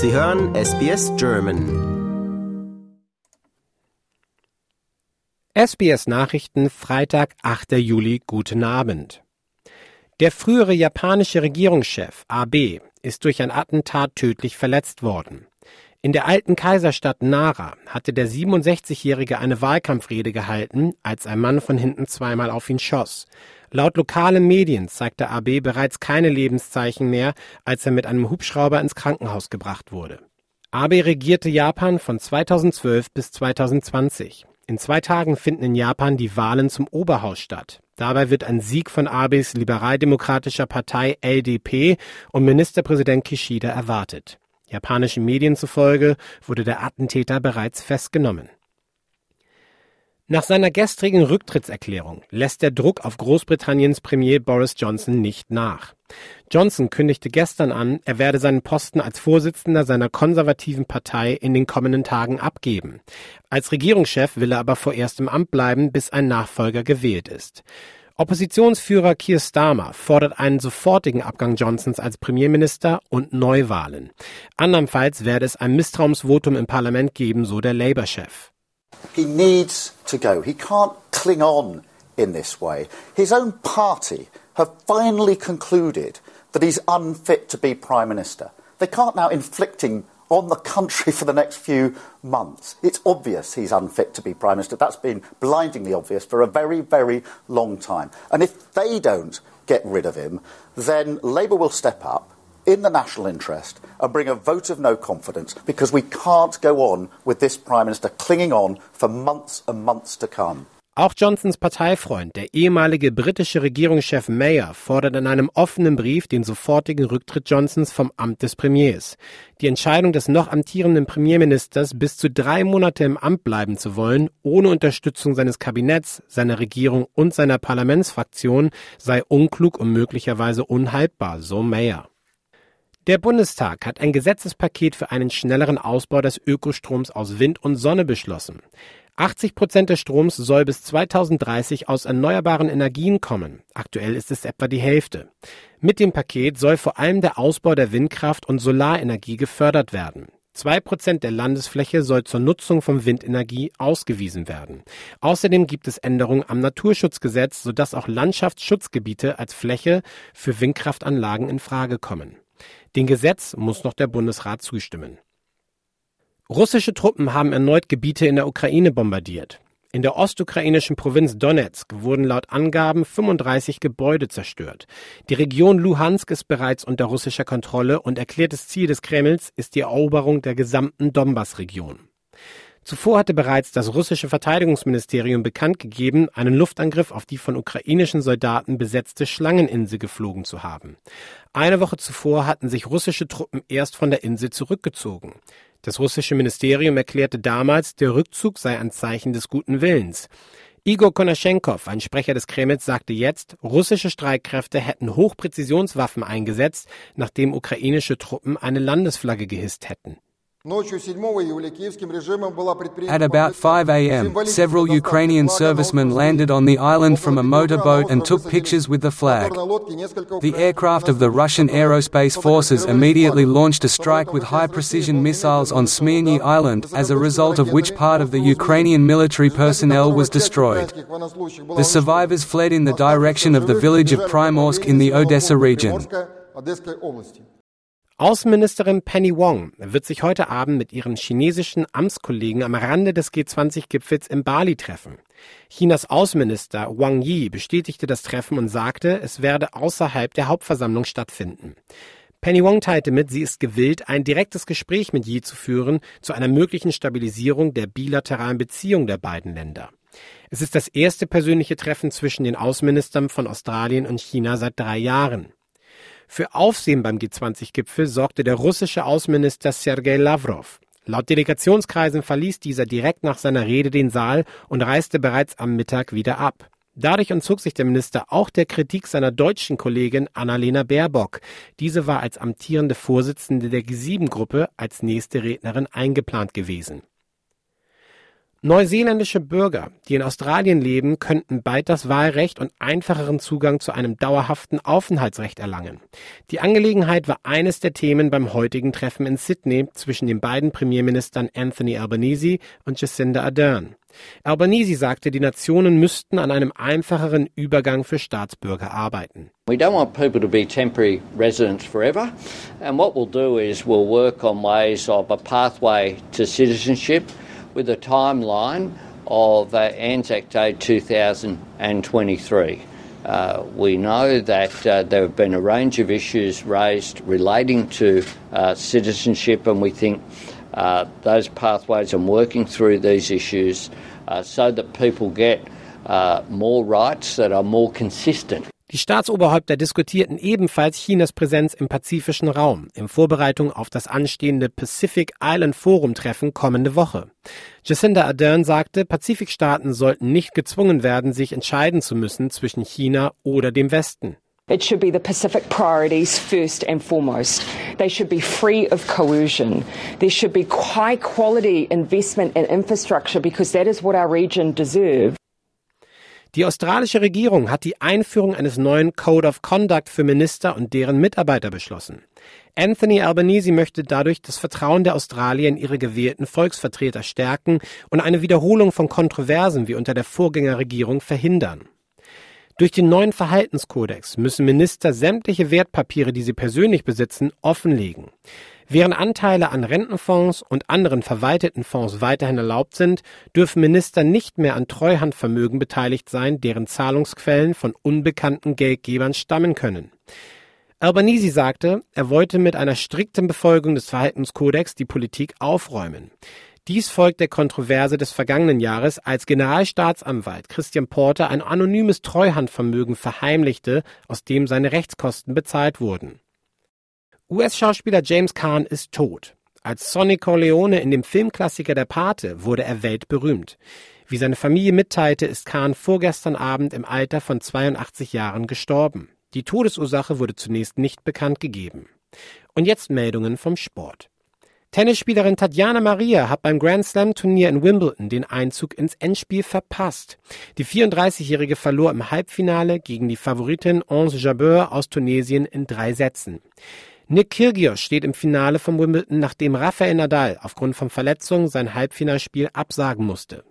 Sie hören SBS German. SBS Nachrichten, Freitag, 8. Juli, guten Abend. Der frühere japanische Regierungschef Abe ist durch ein Attentat tödlich verletzt worden. In der alten Kaiserstadt Nara hatte der 67-Jährige eine Wahlkampfrede gehalten, als ein Mann von hinten zweimal auf ihn schoss. Laut lokalen Medien zeigte Abe bereits keine Lebenszeichen mehr, als er mit einem Hubschrauber ins Krankenhaus gebracht wurde. Abe regierte Japan von 2012 bis 2020. In zwei Tagen finden in Japan die Wahlen zum Oberhaus statt. Dabei wird ein Sieg von Abes liberaldemokratischer Partei LDP und Ministerpräsident Kishida erwartet. Japanischen Medien zufolge wurde der Attentäter bereits festgenommen. Nach seiner gestrigen Rücktrittserklärung lässt der Druck auf Großbritanniens Premier Boris Johnson nicht nach. Johnson kündigte gestern an, er werde seinen Posten als Vorsitzender seiner konservativen Partei in den kommenden Tagen abgeben. Als Regierungschef will er aber vorerst im Amt bleiben, bis ein Nachfolger gewählt ist. Oppositionsführer Keir Starmer fordert einen sofortigen Abgang Johnsons als Premierminister und Neuwahlen. Andernfalls werde es ein Misstrauensvotum im Parlament geben, so der Labour-Chef. He needs to go. He can't cling on in this way. His own party have finally concluded that he's unfit to be prime minister. They can't now inflicting on the country for the next few months. It's obvious he's unfit to be Prime Minister. That's been blindingly obvious for a very, very long time. And if they don't get rid of him, then Labour will step up in the national interest and bring a vote of no confidence because we can't go on with this Prime Minister clinging on for months and months to come. Auch Johnsons Parteifreund, der ehemalige britische Regierungschef Mayer, fordert in einem offenen Brief den sofortigen Rücktritt Johnsons vom Amt des Premiers. Die Entscheidung des noch amtierenden Premierministers, bis zu drei Monate im Amt bleiben zu wollen, ohne Unterstützung seines Kabinetts, seiner Regierung und seiner Parlamentsfraktion, sei unklug und möglicherweise unhaltbar, so Mayer. Der Bundestag hat ein Gesetzespaket für einen schnelleren Ausbau des Ökostroms aus Wind und Sonne beschlossen. 80 Prozent des Stroms soll bis 2030 aus erneuerbaren Energien kommen. Aktuell ist es etwa die Hälfte. Mit dem Paket soll vor allem der Ausbau der Windkraft und Solarenergie gefördert werden. Zwei Prozent der Landesfläche soll zur Nutzung von Windenergie ausgewiesen werden. Außerdem gibt es Änderungen am Naturschutzgesetz, sodass auch Landschaftsschutzgebiete als Fläche für Windkraftanlagen in Frage kommen. Dem Gesetz muss noch der Bundesrat zustimmen. Russische Truppen haben erneut Gebiete in der Ukraine bombardiert. In der ostukrainischen Provinz Donetsk wurden laut Angaben 35 Gebäude zerstört. Die Region Luhansk ist bereits unter russischer Kontrolle und erklärtes Ziel des Kremls ist die Eroberung der gesamten Donbass-Region. Zuvor hatte bereits das russische Verteidigungsministerium bekannt gegeben, einen Luftangriff auf die von ukrainischen Soldaten besetzte Schlangeninsel geflogen zu haben. Eine Woche zuvor hatten sich russische Truppen erst von der Insel zurückgezogen. Das russische Ministerium erklärte damals, der Rückzug sei ein Zeichen des guten Willens. Igor Konaschenkov, ein Sprecher des Kremls, sagte jetzt, russische Streitkräfte hätten Hochpräzisionswaffen eingesetzt, nachdem ukrainische Truppen eine Landesflagge gehisst hätten. At about 5 a.m., several Ukrainian servicemen landed on the island from a motorboat and took pictures with the flag. The aircraft of the Russian aerospace forces immediately launched a strike with high-precision missiles on Smyrny Island, as a result of which part of the Ukrainian military personnel was destroyed. The survivors fled in the direction of the village of Primorsk in the Odessa region. Außenministerin Penny Wong wird sich heute Abend mit ihren chinesischen Amtskollegen am Rande des G20-Gipfels in Bali treffen. Chinas Außenminister Wang Yi bestätigte das Treffen und sagte, es werde außerhalb der Hauptversammlung stattfinden. Penny Wong teilte mit, sie ist gewillt, ein direktes Gespräch mit Yi zu führen zu einer möglichen Stabilisierung der bilateralen Beziehung der beiden Länder. Es ist das erste persönliche Treffen zwischen den Außenministern von Australien und China seit drei Jahren. Für Aufsehen beim G20-Gipfel sorgte der russische Außenminister Sergei Lavrov. Laut Delegationskreisen verließ dieser direkt nach seiner Rede den Saal und reiste bereits am Mittag wieder ab. Dadurch entzog sich der Minister auch der Kritik seiner deutschen Kollegin Annalena Baerbock. Diese war als amtierende Vorsitzende der G7-Gruppe als nächste Rednerin eingeplant gewesen. Neuseeländische Bürger, die in Australien leben, könnten bald das Wahlrecht und einfacheren Zugang zu einem dauerhaften Aufenthaltsrecht erlangen. Die Angelegenheit war eines der Themen beim heutigen Treffen in Sydney zwischen den beiden Premierministern Anthony Albanese und Jacinda Ardern. Albanese sagte, die Nationen müssten an einem einfacheren Übergang für Staatsbürger arbeiten. We don't want people to be temporary residents forever, and what we'll do is we'll work on ways of a pathway to citizenship with a timeline of uh, Anzac Day 2023. Uh, we know that uh, there have been a range of issues raised relating to uh, citizenship, and we think uh, those pathways and working through these issues uh, so that people get more rights that are more consistent. Die Staatsoberhäupter diskutierten ebenfalls Chinas Präsenz im pazifischen Raum in Vorbereitung auf das anstehende Pacific Island Forum Treffen kommende Woche. Jacinda Ardern sagte, Pazifikstaaten sollten nicht gezwungen werden, sich entscheiden zu müssen zwischen China oder dem Westen. It should be the Pacific priorities first and foremost. They should be free of coercion. There should be high quality investment in infrastructure because that is what our region deserves. Die australische Regierung hat die Einführung eines neuen Code of Conduct für Minister und deren Mitarbeiter beschlossen. Anthony Albanese möchte dadurch das Vertrauen der Australier in ihre gewählten Volksvertreter stärken und eine Wiederholung von Kontroversen wie unter der Vorgängerregierung verhindern. Durch den neuen Verhaltenskodex müssen Minister sämtliche Wertpapiere, die sie persönlich besitzen, offenlegen. Während Anteile an Rentenfonds und anderen verwalteten Fonds weiterhin erlaubt sind, dürfen Minister nicht mehr an Treuhandvermögen beteiligt sein, deren Zahlungsquellen von unbekannten Geldgebern stammen können. Albanese sagte, er wollte mit einer strikten Befolgung des Verhaltenskodex die Politik aufräumen. Dies folgt der Kontroverse des vergangenen Jahres, als Generalstaatsanwalt Christian Porter ein anonymes Treuhandvermögen verheimlichte, aus dem seine Rechtskosten bezahlt wurden. US-Schauspieler James Caan ist tot. Als Sonny Corleone in dem Filmklassiker Der Pate wurde er weltberühmt. Wie seine Familie mitteilte, ist Caan vorgestern Abend im Alter von 82 Jahren gestorben. Die Todesursache wurde zunächst nicht bekannt gegeben. Und jetzt Meldungen vom Sport. Tennisspielerin Tatjana Maria hat beim Grand Slam Turnier in Wimbledon den Einzug ins Endspiel verpasst. Die 34-Jährige verlor im Halbfinale gegen die Favoritin Onze Jabeur aus Tunesien in drei Sätzen. Nick Kyrgios steht im Finale von Wimbledon, nachdem Rafael Nadal aufgrund von Verletzungen sein Halbfinalspiel absagen musste.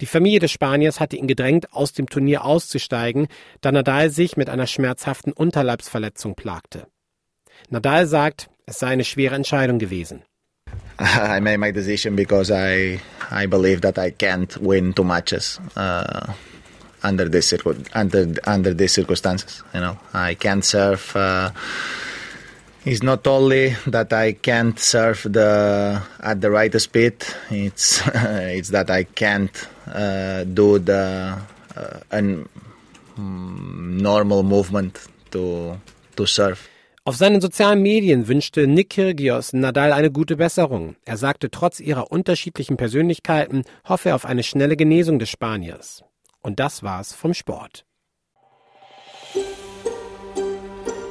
Die Familie des Spaniers hatte ihn gedrängt, aus dem Turnier auszusteigen, da Nadal sich mit einer schmerzhaften Unterleibsverletzung plagte. Nadal sagt, es sei eine schwere Entscheidung gewesen. I made my decision because I I believe that I can't win two matches uh, under this under under these circumstances. You know, I can't serve. Uh, It's not only that I can't surf the at the right speed. It's it's that I can't uh, do the uh, an normal movement to to surf. Auf seinen sozialen Medien wünschte Nick Kyrgios Nadal eine gute Besserung. Er sagte, trotz ihrer unterschiedlichen Persönlichkeiten hoffe er auf eine schnelle Genesung des Spaniers. Und das war's vom Sport.